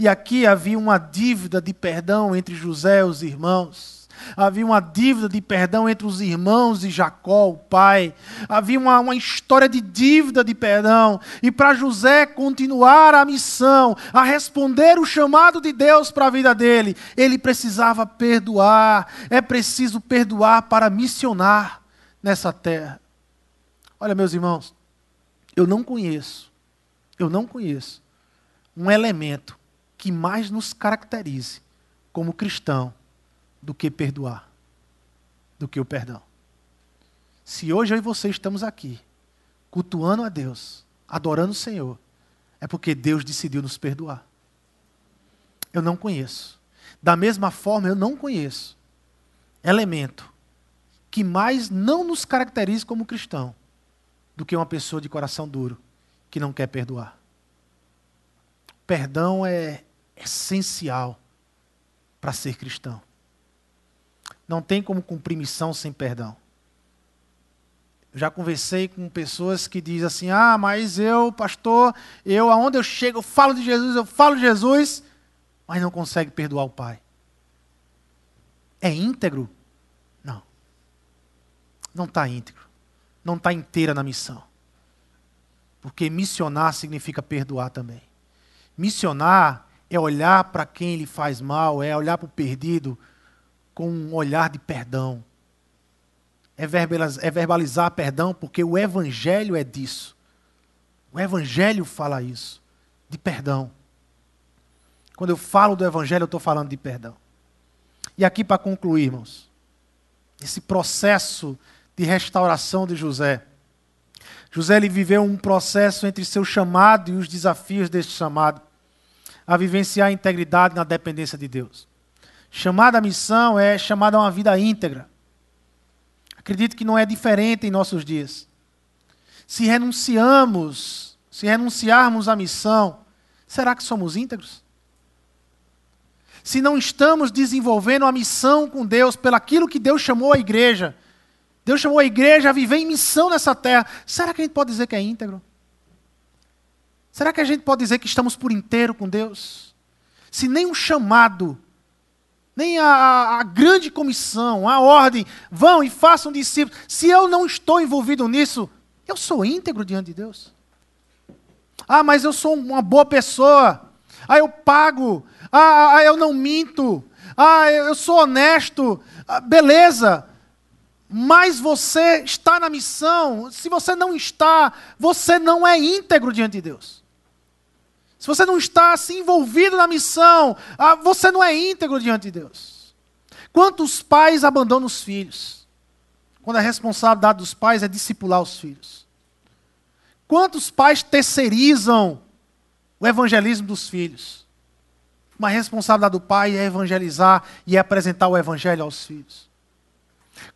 Speaker 1: E aqui havia uma dívida de perdão entre José e os irmãos. Havia uma dívida de perdão entre os irmãos e Jacó, o pai. Havia uma, uma história de dívida de perdão. E para José continuar a missão, a responder o chamado de Deus para a vida dele, ele precisava perdoar. É preciso perdoar para missionar nessa terra. Olha, meus irmãos, eu não conheço, eu não conheço um elemento que mais nos caracterize como cristão do que perdoar, do que o perdão. Se hoje eu e você estamos aqui, cultuando a Deus, adorando o Senhor, é porque Deus decidiu nos perdoar. Eu não conheço. Da mesma forma, eu não conheço elemento que mais não nos caracterize como cristão do que uma pessoa de coração duro que não quer perdoar. Perdão é essencial para ser cristão. Não tem como cumprir missão sem perdão. Eu já conversei com pessoas que dizem assim: ah, mas eu, pastor, eu, aonde eu chego, eu falo de Jesus, eu falo de Jesus, mas não consegue perdoar o pai. É íntegro? Não. Não está íntegro. Não está inteira na missão. Porque missionar significa perdoar também. Missionar é olhar para quem lhe faz mal, é olhar para o perdido com um olhar de perdão. é verbalizar, é verbalizar perdão, porque o Evangelho é disso. O Evangelho fala isso, de perdão. Quando eu falo do Evangelho, eu estou falando de perdão. E aqui para concluir, irmãos, esse processo de restauração de José. José ele viveu um processo entre seu chamado e os desafios deste chamado, a vivenciar a integridade na dependência de Deus. Chamada à missão é chamada a uma vida íntegra. Acredito que não é diferente em nossos dias. Se renunciamos, se renunciarmos à missão, será que somos íntegros? Se não estamos desenvolvendo a missão com Deus, pelaquilo que Deus chamou a igreja, Deus chamou a igreja a viver em missão nessa terra, será que a gente pode dizer que é íntegro? Será que a gente pode dizer que estamos por inteiro com Deus? Se nem um chamado, nem a, a, grande comissão, a ordem, vão e façam discípulos, se eu não estou envolvido nisso, eu sou íntegro diante de Deus. Ah, mas eu sou uma boa pessoa. Ah, eu pago. Ah, ah eu não minto. Ah, eu sou honesto. Ah, beleza. Mas você está na missão. Se você não está, você não é íntegro diante de Deus. Se você não está assim envolvido na missão, ah, você não é íntegro diante de Deus. Quantos pais abandonam os filhos? Quando a responsabilidade dos pais é discipular os filhos. Quantos pais terceirizam o evangelismo dos filhos? Uma responsabilidade do pai é evangelizar e é apresentar o evangelho aos filhos.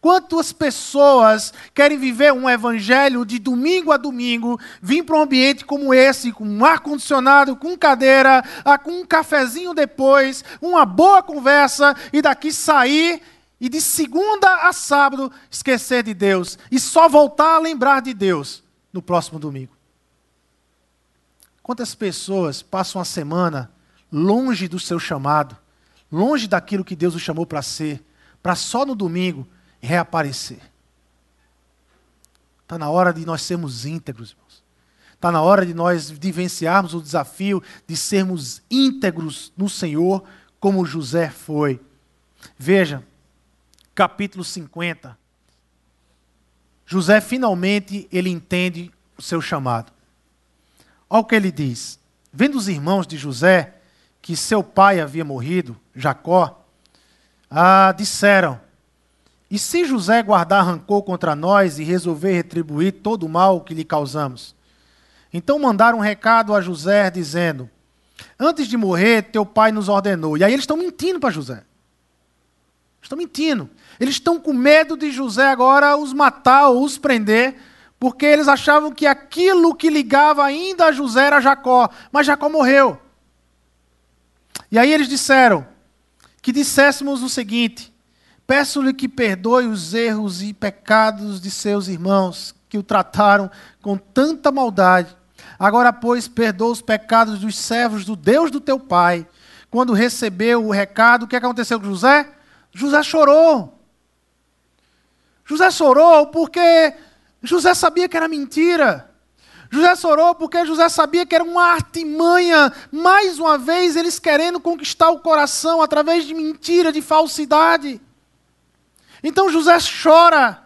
Speaker 1: Quantas pessoas querem viver um evangelho de domingo a domingo, vir para um ambiente como esse, com um ar-condicionado, com cadeira, ah, com um cafezinho depois, uma boa conversa, e daqui sair e de segunda a sábado esquecer de Deus e só voltar a lembrar de Deus no próximo domingo? Quantas pessoas passam a semana longe do seu chamado, longe daquilo que Deus o chamou para ser, para só no domingo reaparecer. Está na hora de nós sermos íntegros, irmãos. Está na hora de nós vivenciarmos o desafio de sermos íntegros no Senhor, como José foi. Veja, capítulo 50. José finalmente ele entende o seu chamado. Olha o que ele diz. Vendo os irmãos de José que seu pai havia morrido, Jacó, ah, disseram: e se José guardar rancor contra nós e resolver retribuir todo o mal que lhe causamos? Então mandaram um recado a José dizendo: Antes de morrer, teu pai nos ordenou. E aí eles estão mentindo para José. Estão mentindo. Eles estão com medo de José agora os matar ou os prender, porque eles achavam que aquilo que ligava ainda a José era Jacó. Mas Jacó morreu. E aí eles disseram que disséssemos o seguinte: Peço-lhe que perdoe os erros e pecados de seus irmãos, que o trataram com tanta maldade. Agora, pois, perdoa os pecados dos servos do Deus do teu pai. Quando recebeu o recado, o que aconteceu com José? José chorou. José chorou porque José sabia que era mentira. José chorou porque José sabia que era uma artimanha, mais uma vez eles querendo conquistar o coração através de mentira, de falsidade. Então José chora.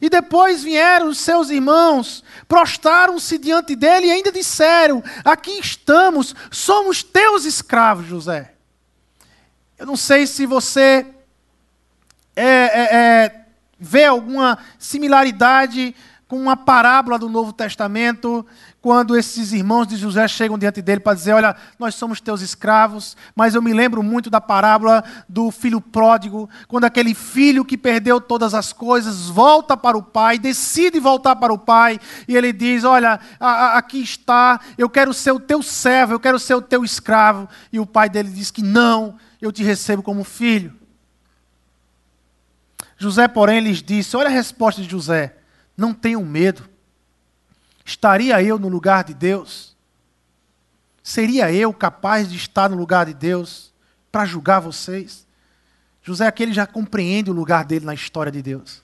Speaker 1: E depois vieram os seus irmãos, prostraram-se diante dele e ainda disseram: Aqui estamos, somos teus escravos, José. Eu não sei se você é, é, é, vê alguma similaridade com uma parábola do Novo Testamento, quando esses irmãos de José chegam diante dele para dizer: Olha, nós somos teus escravos. Mas eu me lembro muito da parábola do filho pródigo, quando aquele filho que perdeu todas as coisas volta para o pai, decide voltar para o pai, e ele diz: Olha, aqui está, eu quero ser o teu servo, eu quero ser o teu escravo. E o pai dele diz que não, eu te recebo como filho. José, porém, lhes disse: Olha a resposta de José. Não tenham medo. Estaria eu no lugar de Deus? Seria eu capaz de estar no lugar de Deus para julgar vocês? José, aquele já compreende o lugar dele na história de Deus.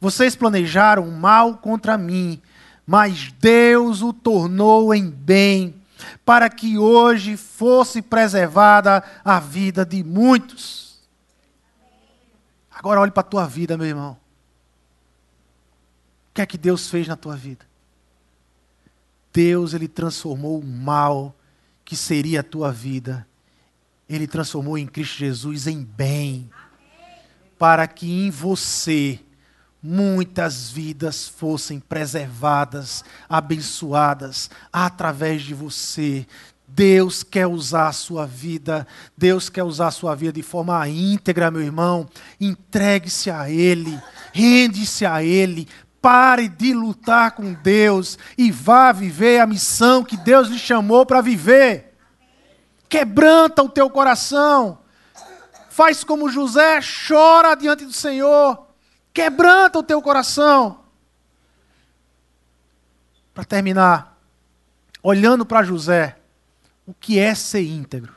Speaker 1: Vocês planejaram mal contra mim, mas Deus o tornou em bem, para que hoje fosse preservada a vida de muitos. Agora olhe para a tua vida, meu irmão. O que é que Deus fez na tua vida? Deus, ele transformou o mal que seria a tua vida, ele transformou em Cristo Jesus em bem, para que em você muitas vidas fossem preservadas, abençoadas através de você. Deus quer usar a sua vida, Deus quer usar a sua vida de forma íntegra, meu irmão. Entregue-se a Ele, rende-se a Ele, Pare de lutar com Deus e vá viver a missão que Deus lhe chamou para viver. Quebranta o teu coração. Faz como José, chora diante do Senhor. Quebranta o teu coração. Para terminar, olhando para José, o que é ser íntegro?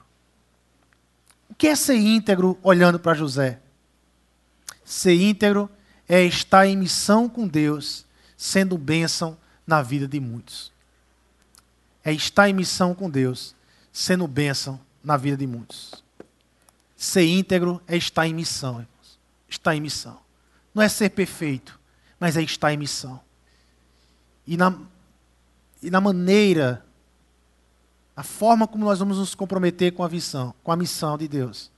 Speaker 1: O que é ser íntegro olhando para José? Ser íntegro é estar em missão com Deus, sendo bênção na vida de muitos. É estar em missão com Deus, sendo bênção na vida de muitos. Ser íntegro é estar em missão, irmãos. Estar em missão. Não é ser perfeito, mas é estar em missão. E na, e na maneira, a forma como nós vamos nos comprometer com a missão, com a missão de Deus.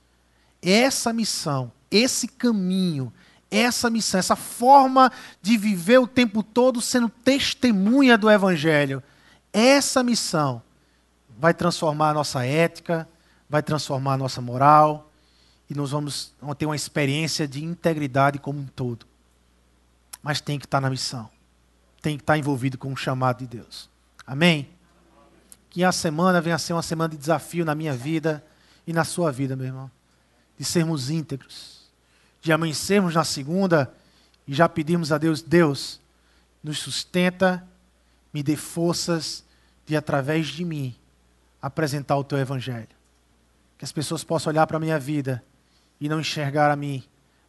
Speaker 1: Essa missão, esse caminho, essa missão, essa forma de viver o tempo todo sendo testemunha do Evangelho. Essa missão vai transformar a nossa ética, vai transformar a nossa moral e nós vamos ter uma experiência de integridade como um todo. Mas tem que estar na missão, tem que estar envolvido com o chamado de Deus. Amém? Que a semana venha a ser uma semana de desafio na minha vida e na sua vida, meu irmão, de sermos íntegros de amanhecermos na segunda e já pedimos a Deus: Deus, nos sustenta, me dê forças de, através de mim, apresentar o teu evangelho. Que as pessoas possam olhar para a minha vida e não enxergar a mim,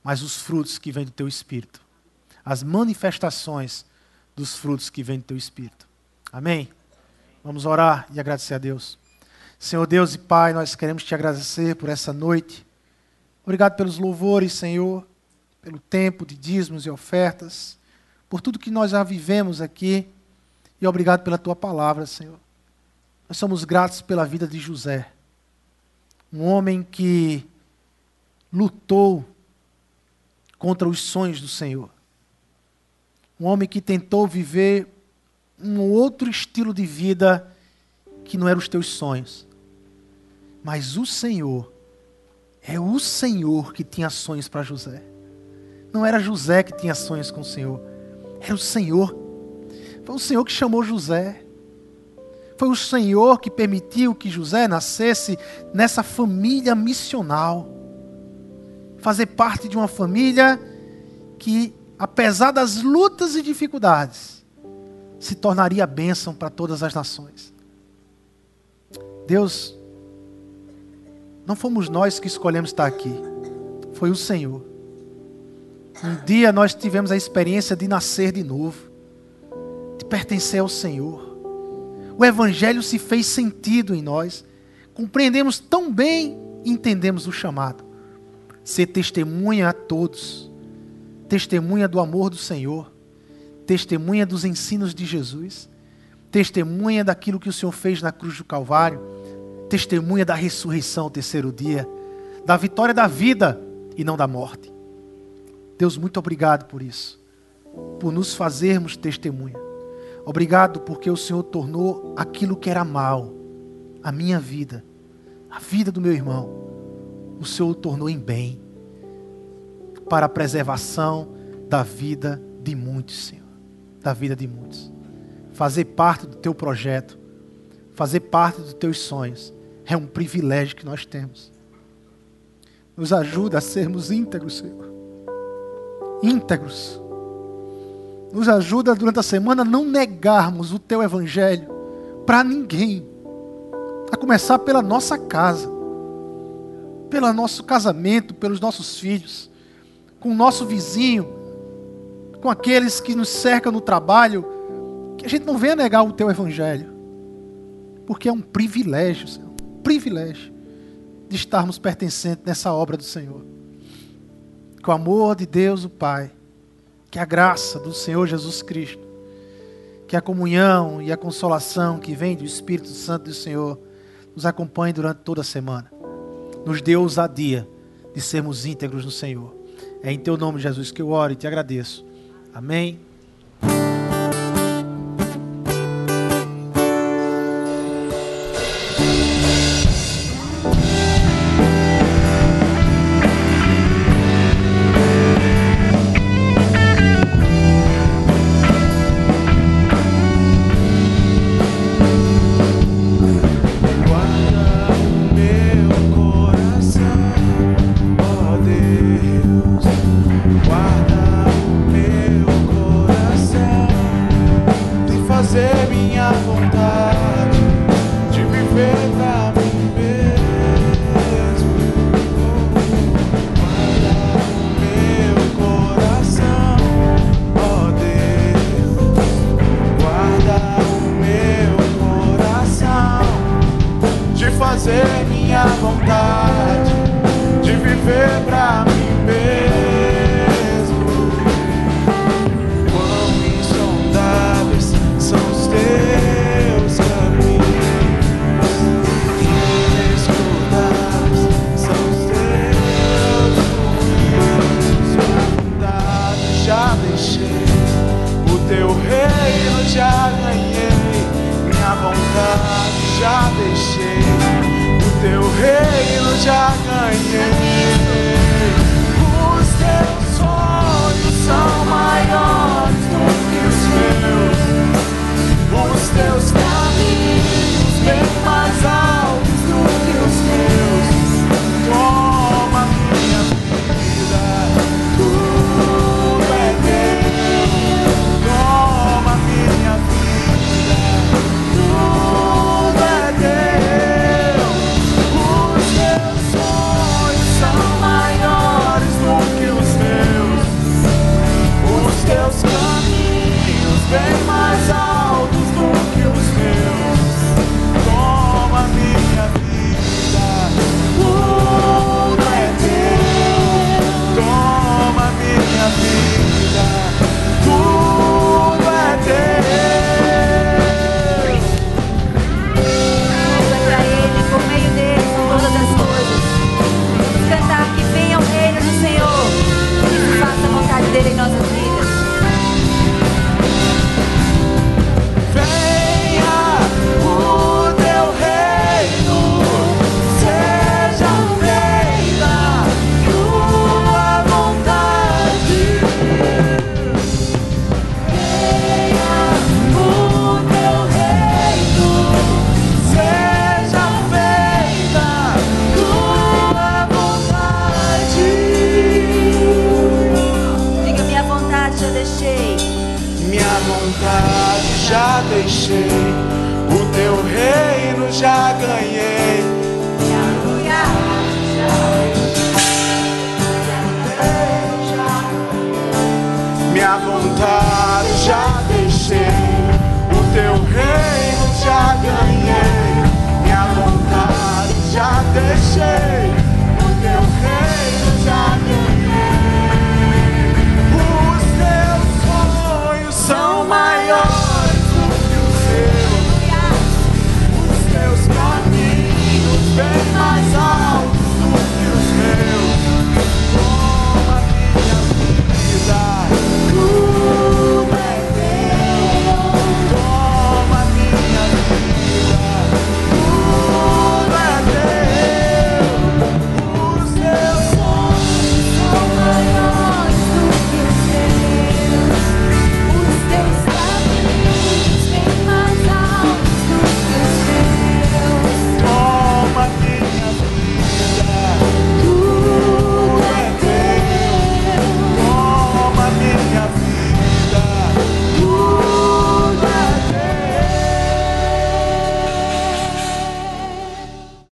Speaker 1: mas os frutos que vêm do teu espírito. As manifestações dos frutos que vêm do teu espírito. Amém? Vamos orar e agradecer a Deus. Senhor Deus e Pai, nós queremos te agradecer por essa noite. Obrigado pelos louvores, Senhor, pelo tempo de dízimos e ofertas, por tudo que nós já vivemos aqui. E obrigado pela tua palavra, Senhor. Nós somos gratos pela vida de José, um homem que lutou contra os sonhos do Senhor. Um homem que tentou viver um outro estilo de vida que não eram os teus sonhos. Mas o Senhor é o Senhor que tinha sonhos para José. Não era José que tinha sonhos com o Senhor. Era o Senhor. Foi o Senhor que chamou José. Foi o Senhor que permitiu que José nascesse nessa família missional. Fazer parte de uma família que, apesar das lutas e dificuldades, se tornaria bênção para todas as nações. Deus não fomos nós que escolhemos estar aqui, foi o Senhor. Um dia nós tivemos a experiência de nascer de novo, de pertencer ao Senhor. O Evangelho se fez sentido em nós, compreendemos tão bem e entendemos o chamado. Ser testemunha a todos, testemunha do amor do Senhor, testemunha dos ensinos de Jesus, testemunha daquilo que o Senhor fez na cruz do Calvário testemunha da ressurreição ao terceiro dia, da vitória da vida e não da morte. Deus, muito obrigado por isso, por nos fazermos testemunha. Obrigado porque o Senhor tornou aquilo que era mal, a minha vida, a vida do meu irmão, o Senhor tornou em bem, para a preservação da vida de muitos, Senhor, da vida de muitos. Fazer parte do teu projeto, fazer parte dos teus sonhos é um privilégio que nós temos. Nos ajuda a sermos íntegros, Senhor. Íntegros. Nos ajuda durante a semana a não negarmos o teu evangelho para ninguém. A começar pela nossa casa, pelo nosso casamento, pelos nossos filhos, com o nosso vizinho, com aqueles que nos cercam no trabalho, que a gente não venha negar o teu evangelho, porque é um privilégio, Senhor privilégio de estarmos pertencentes nessa obra do Senhor. Com o amor de Deus, o Pai, que
Speaker 2: Que a graça do Senhor Jesus Cristo, que a comunhão e a consolação que vem do Espírito Santo do Senhor nos acompanhe durante toda a semana. Nos dê ousadia de sermos íntegros no Senhor. É em teu nome, Jesus, que eu oro e te agradeço. Amém.